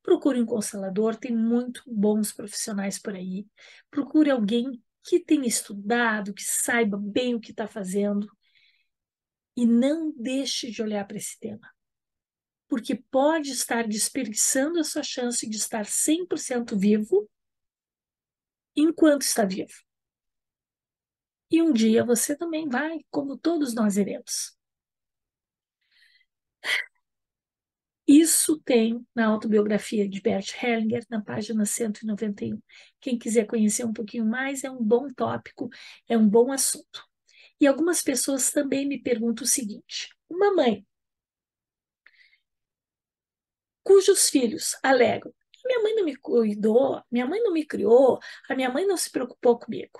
Procure um constelador, tem muito bons profissionais por aí. Procure alguém que tenha estudado, que saiba bem o que está fazendo e não deixe de olhar para esse tema. Porque pode estar desperdiçando a sua chance de estar 100% vivo enquanto está vivo. E um dia você também vai, como todos nós iremos. Isso tem na autobiografia de Bert Hellinger, na página 191. Quem quiser conhecer um pouquinho mais, é um bom tópico, é um bom assunto. E algumas pessoas também me perguntam o seguinte: uma mãe cujos filhos alegam minha mãe não me cuidou, minha mãe não me criou, a minha mãe não se preocupou comigo.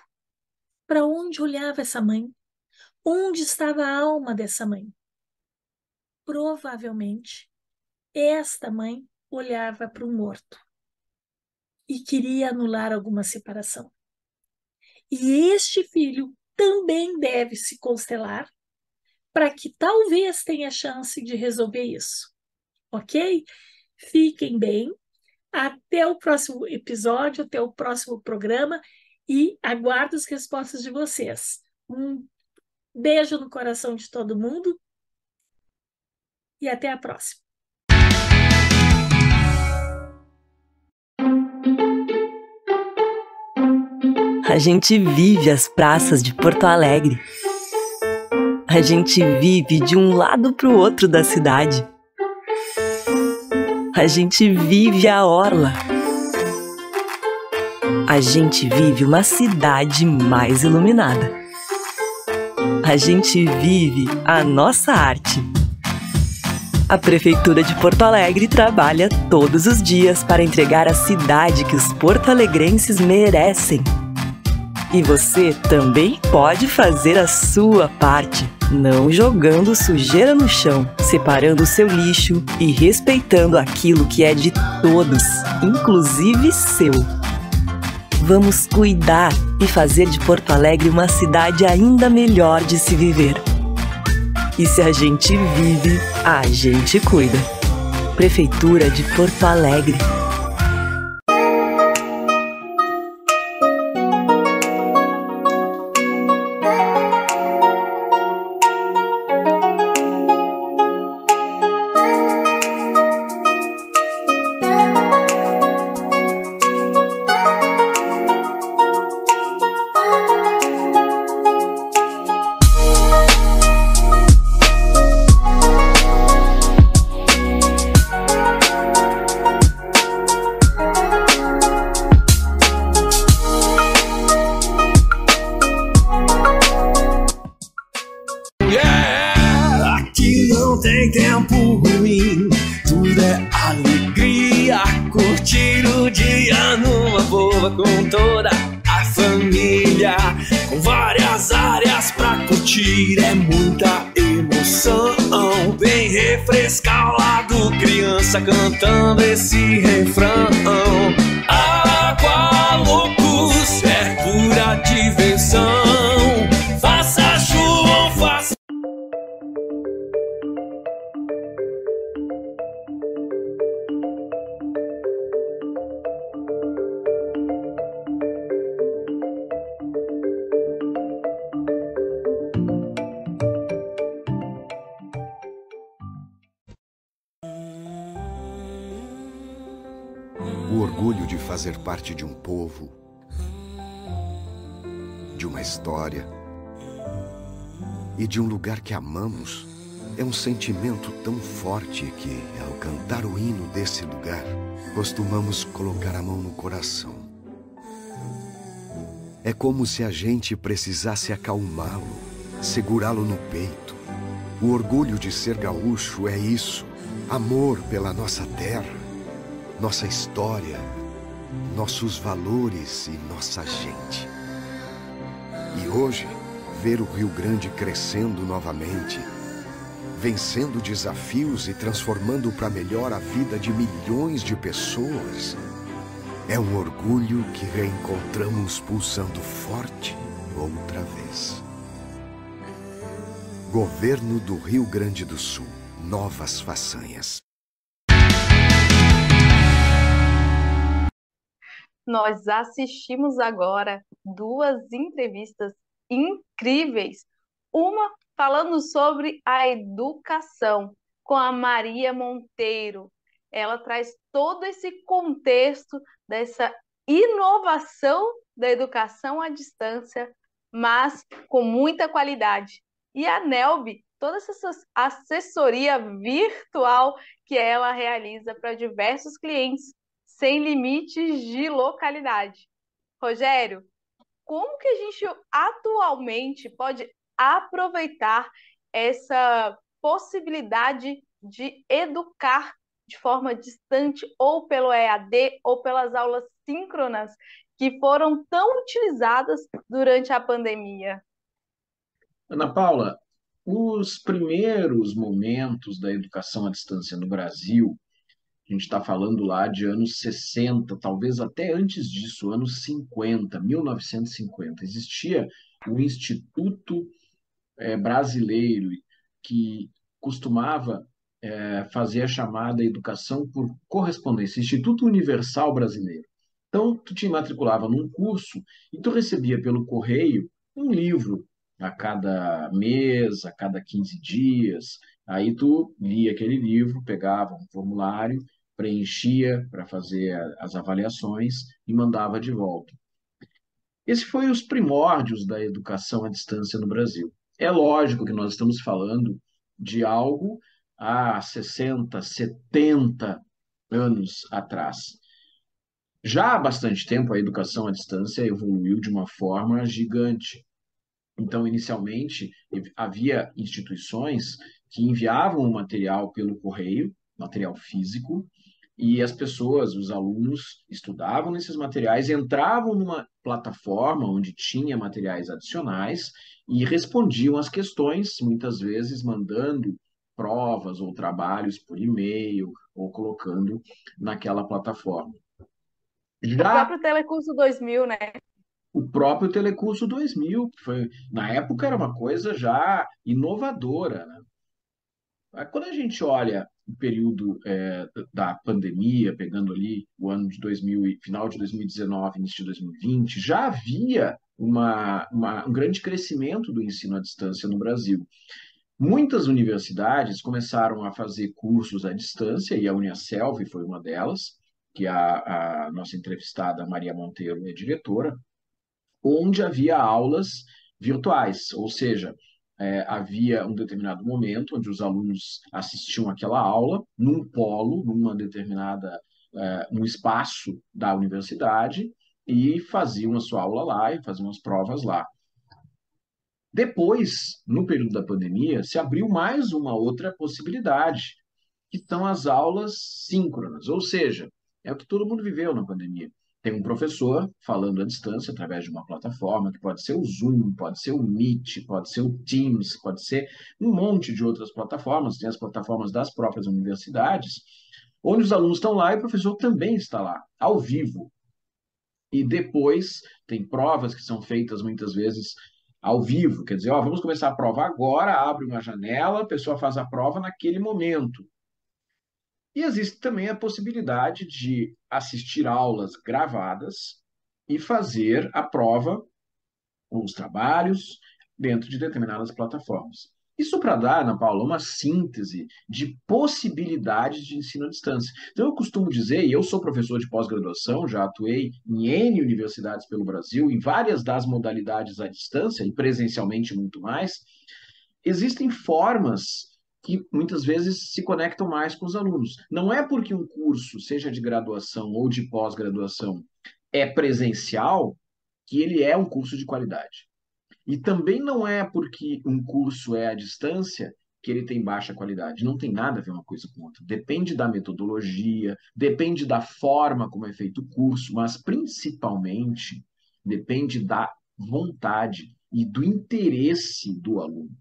Para onde olhava essa mãe? Onde estava a alma dessa mãe? Provavelmente esta mãe olhava para o morto e queria anular alguma separação. E este filho também deve se constelar para que talvez tenha chance de resolver isso. Ok? Fiquem bem. Até o próximo episódio, até o próximo programa e aguardo as respostas de vocês. Um beijo no coração de todo mundo e até a próxima. A gente vive as praças de Porto Alegre. A gente vive de um lado para o outro da cidade. A gente vive a orla. A gente vive uma cidade mais iluminada. A gente vive a nossa arte. A Prefeitura de Porto Alegre trabalha todos os dias para entregar a cidade que os porto-alegrenses merecem. E você também pode fazer a sua parte, não jogando sujeira no chão, separando o seu lixo e respeitando aquilo que é de todos, inclusive seu. Vamos cuidar e fazer de Porto Alegre uma cidade ainda melhor de se viver. E se a gente vive, a gente cuida. Prefeitura de Porto Alegre. Fazer parte de um povo, de uma história e de um lugar que amamos é um sentimento tão forte que, ao cantar o hino desse lugar, costumamos colocar a mão no coração. É como se a gente precisasse acalmá-lo, segurá-lo no peito. O orgulho de ser gaúcho é isso: amor pela nossa terra, nossa história, nossos valores e nossa gente. E hoje, ver o Rio Grande crescendo novamente, vencendo desafios e transformando para melhor a vida de milhões de pessoas, é um orgulho que reencontramos pulsando forte outra vez. Governo do Rio Grande do Sul. Novas façanhas. Nós assistimos agora duas entrevistas incríveis. Uma falando sobre a educação com a Maria Monteiro. Ela traz todo esse contexto dessa inovação da educação à distância, mas com muita qualidade. E a Nelby, toda essa assessoria virtual que ela realiza para diversos clientes sem limites de localidade. Rogério, como que a gente atualmente pode aproveitar essa possibilidade de educar de forma distante ou pelo EAD ou pelas aulas síncronas que foram tão utilizadas durante a pandemia? Ana Paula, os primeiros momentos da educação à distância no Brasil a gente está falando lá de anos 60, talvez até antes disso, anos 50, 1950. Existia o Instituto é, Brasileiro que costumava é, fazer a chamada educação por correspondência, Instituto Universal Brasileiro. Então, tu te matriculava num curso e tu recebia pelo correio um livro a cada mês, a cada 15 dias. Aí tu lia aquele livro, pegava um formulário preenchia para fazer as avaliações e mandava de volta. Esse foi os primórdios da educação à distância no Brasil. É lógico que nós estamos falando de algo há 60, 70 anos atrás. Já há bastante tempo, a educação à distância evoluiu de uma forma gigante. Então, inicialmente, havia instituições que enviavam o material pelo correio, material físico, e as pessoas, os alunos, estudavam nesses materiais, entravam numa plataforma onde tinha materiais adicionais e respondiam às questões, muitas vezes mandando provas ou trabalhos por e-mail ou colocando naquela plataforma. Já... O próprio Telecurso 2000, né? O próprio Telecurso 2000, que foi, na época era uma coisa já inovadora. Né? Quando a gente olha o período é, da pandemia, pegando ali o ano de 2000, final de 2019, início de 2020, já havia uma, uma, um grande crescimento do ensino à distância no Brasil. Muitas universidades começaram a fazer cursos à distância, e a Uniaselv foi uma delas, que a, a nossa entrevistada Maria Monteiro é diretora, onde havia aulas virtuais, ou seja, é, havia um determinado momento onde os alunos assistiam aquela aula num polo, numa determinada é, um espaço da universidade e faziam a sua aula lá e faziam as provas lá. Depois, no período da pandemia, se abriu mais uma outra possibilidade, que são as aulas síncronas, ou seja, é o que todo mundo viveu na pandemia. Tem um professor falando à distância através de uma plataforma, que pode ser o Zoom, pode ser o Meet, pode ser o Teams, pode ser um monte de outras plataformas, tem as plataformas das próprias universidades, onde os alunos estão lá e o professor também está lá, ao vivo. E depois tem provas que são feitas muitas vezes ao vivo, quer dizer, ó, vamos começar a prova agora, abre uma janela, a pessoa faz a prova naquele momento. E existe também a possibilidade de assistir aulas gravadas e fazer a prova, os trabalhos, dentro de determinadas plataformas. Isso para dar, Ana Paula, uma síntese de possibilidades de ensino à distância. Então, eu costumo dizer, e eu sou professor de pós-graduação, já atuei em N universidades pelo Brasil, em várias das modalidades à distância, e presencialmente muito mais, existem formas que muitas vezes se conectam mais com os alunos. Não é porque um curso, seja de graduação ou de pós-graduação, é presencial, que ele é um curso de qualidade. E também não é porque um curso é à distância que ele tem baixa qualidade. Não tem nada a ver uma coisa com outra. Depende da metodologia, depende da forma como é feito o curso, mas principalmente depende da vontade e do interesse do aluno.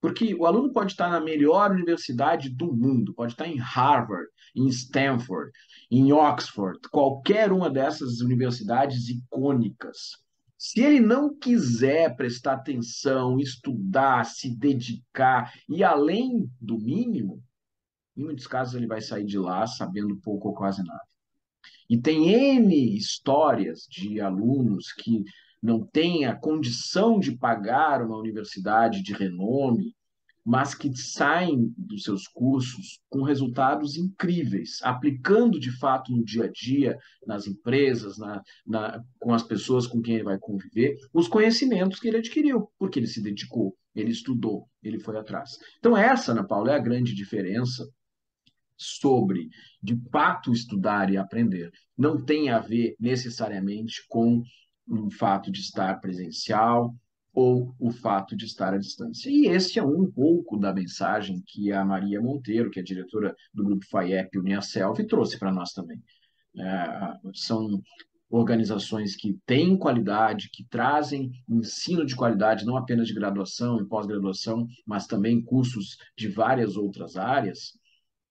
Porque o aluno pode estar na melhor universidade do mundo, pode estar em Harvard, em Stanford, em Oxford, qualquer uma dessas universidades icônicas. Se ele não quiser prestar atenção, estudar, se dedicar e além do mínimo, em muitos casos ele vai sair de lá sabendo pouco ou quase nada. E tem N histórias de alunos que não têm a condição de pagar uma universidade de renome mas que saem dos seus cursos com resultados incríveis, aplicando de fato no dia a dia, nas empresas, na, na, com as pessoas com quem ele vai conviver, os conhecimentos que ele adquiriu, porque ele se dedicou, ele estudou, ele foi atrás. Então, essa, Ana Paula, é a grande diferença sobre, de fato, estudar e aprender. Não tem a ver necessariamente com um fato de estar presencial, ou o fato de estar à distância. E esse é um pouco da mensagem que a Maria Monteiro, que é diretora do grupo FAIEP Uniaselv, trouxe para nós também. É, são organizações que têm qualidade, que trazem ensino de qualidade, não apenas de graduação e pós-graduação, mas também cursos de várias outras áreas,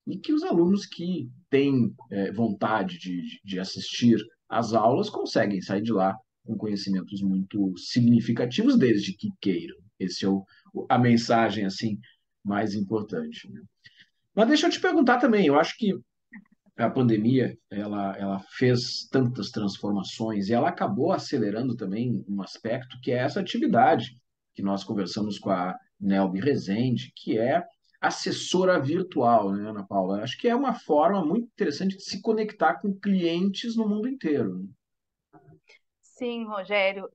e que os alunos que têm é, vontade de, de assistir às aulas conseguem sair de lá com conhecimentos muito significativos desde que queiram. Esse é o, a mensagem assim mais importante. Né? Mas deixa eu te perguntar também, eu acho que a pandemia ela, ela fez tantas transformações e ela acabou acelerando também um aspecto que é essa atividade que nós conversamos com a Nelby Rezende, que é assessora virtual, né, Ana Paula? Acho que é uma forma muito interessante de se conectar com clientes no mundo inteiro. Né? Sim, Rogério,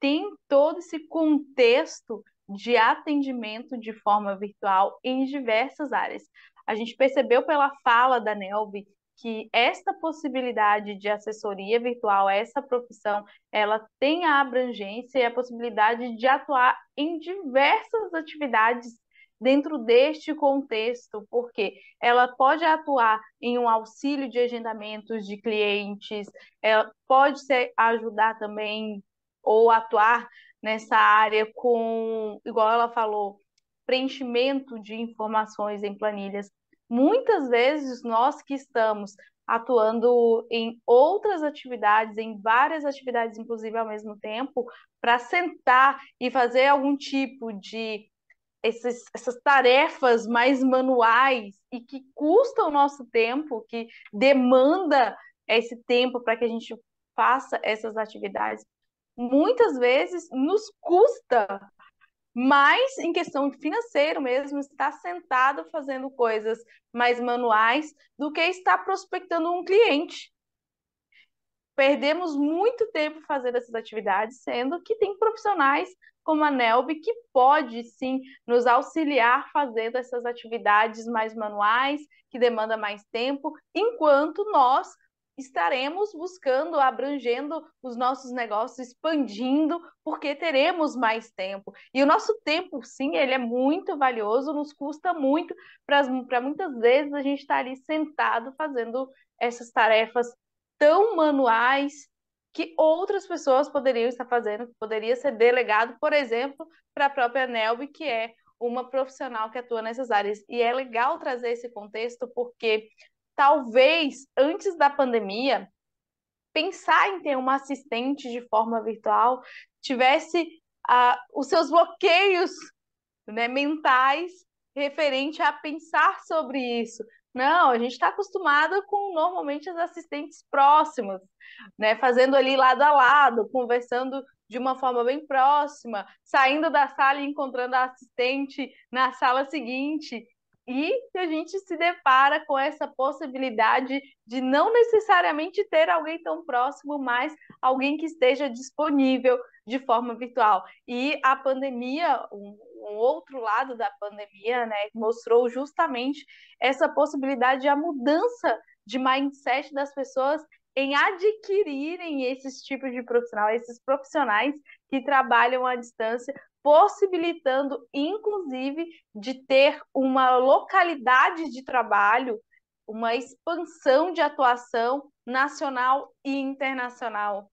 tem todo esse contexto de atendimento de forma virtual em diversas áreas. A gente percebeu pela fala da Nelvi que esta possibilidade de assessoria virtual, essa profissão, ela tem a abrangência e a possibilidade de atuar em diversas atividades dentro deste contexto, porque ela pode atuar em um auxílio de agendamentos de clientes, ela pode ser, ajudar também ou atuar nessa área com, igual ela falou, preenchimento de informações em planilhas. Muitas vezes nós que estamos atuando em outras atividades, em várias atividades, inclusive ao mesmo tempo, para sentar e fazer algum tipo de esses, essas tarefas mais manuais e que custam o nosso tempo, que demanda esse tempo para que a gente faça essas atividades, muitas vezes nos custa mais em questão financeira mesmo, estar sentado fazendo coisas mais manuais do que estar prospectando um cliente. Perdemos muito tempo fazendo essas atividades, sendo que tem profissionais como a Nelby que pode sim nos auxiliar fazendo essas atividades mais manuais, que demanda mais tempo, enquanto nós estaremos buscando, abrangendo os nossos negócios, expandindo, porque teremos mais tempo. E o nosso tempo, sim, ele é muito valioso, nos custa muito, para muitas vezes a gente estar ali sentado fazendo essas tarefas tão manuais que outras pessoas poderiam estar fazendo, que poderia ser delegado, por exemplo, para a própria Nelby, que é uma profissional que atua nessas áreas. E é legal trazer esse contexto porque talvez antes da pandemia, pensar em ter uma assistente de forma virtual tivesse uh, os seus bloqueios né, mentais referente a pensar sobre isso. Não, a gente está acostumado com normalmente as assistentes próximas, né, fazendo ali lado a lado, conversando de uma forma bem próxima, saindo da sala e encontrando a assistente na sala seguinte. E a gente se depara com essa possibilidade de não necessariamente ter alguém tão próximo, mas alguém que esteja disponível de forma virtual. E a pandemia, um, um outro lado da pandemia, né, mostrou justamente essa possibilidade de a mudança de mindset das pessoas em adquirirem esses tipos de profissional, esses profissionais que trabalham à distância, possibilitando, inclusive, de ter uma localidade de trabalho, uma expansão de atuação nacional e internacional.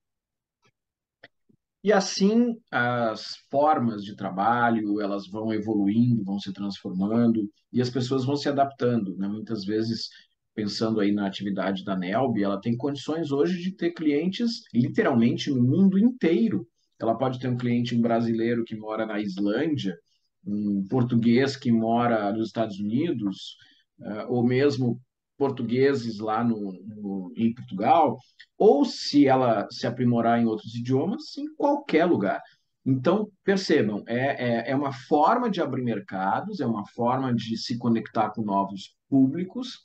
E assim as formas de trabalho elas vão evoluindo, vão se transformando e as pessoas vão se adaptando. Né? Muitas vezes, pensando aí na atividade da Nelby, ela tem condições hoje de ter clientes literalmente no mundo inteiro. Ela pode ter um cliente um brasileiro que mora na Islândia, um português que mora nos Estados Unidos, uh, ou mesmo portugueses lá no, no, em Portugal, ou se ela se aprimorar em outros idiomas, em qualquer lugar. Então, percebam, é, é, é uma forma de abrir mercados, é uma forma de se conectar com novos públicos,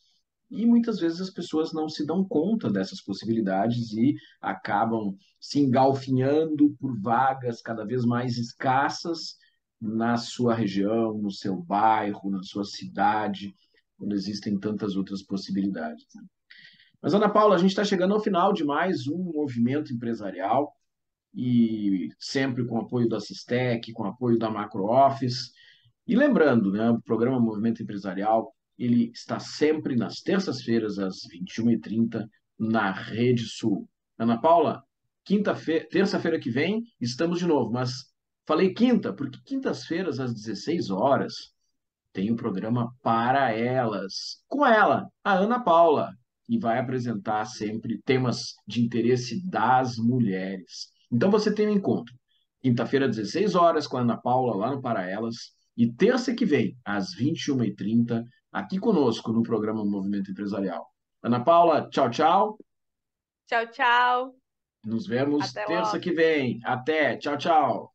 e muitas vezes as pessoas não se dão conta dessas possibilidades e acabam se engalfinhando por vagas cada vez mais escassas na sua região, no seu bairro, na sua cidade, quando existem tantas outras possibilidades. Né? Mas, Ana Paula, a gente está chegando ao final de mais um movimento empresarial e sempre com apoio da Sistec, com apoio da Macro Office. E lembrando, né, o programa Movimento Empresarial ele está sempre nas terças-feiras, às 21h30, na Rede Sul. Ana Paula, quinta-feira, terça-feira que vem, estamos de novo, mas falei quinta, porque quintas-feiras, às 16 horas, tem o programa Para Elas, com ela, a Ana Paula, e vai apresentar sempre temas de interesse das mulheres. Então você tem um encontro. Quinta-feira, 16 horas, com a Ana Paula, lá no Para Elas. E terça que vem, às 21h30, aqui conosco no programa Movimento Empresarial. Ana Paula, tchau, tchau. Tchau, tchau. Nos vemos Até terça logo. que vem. Até. Tchau, tchau.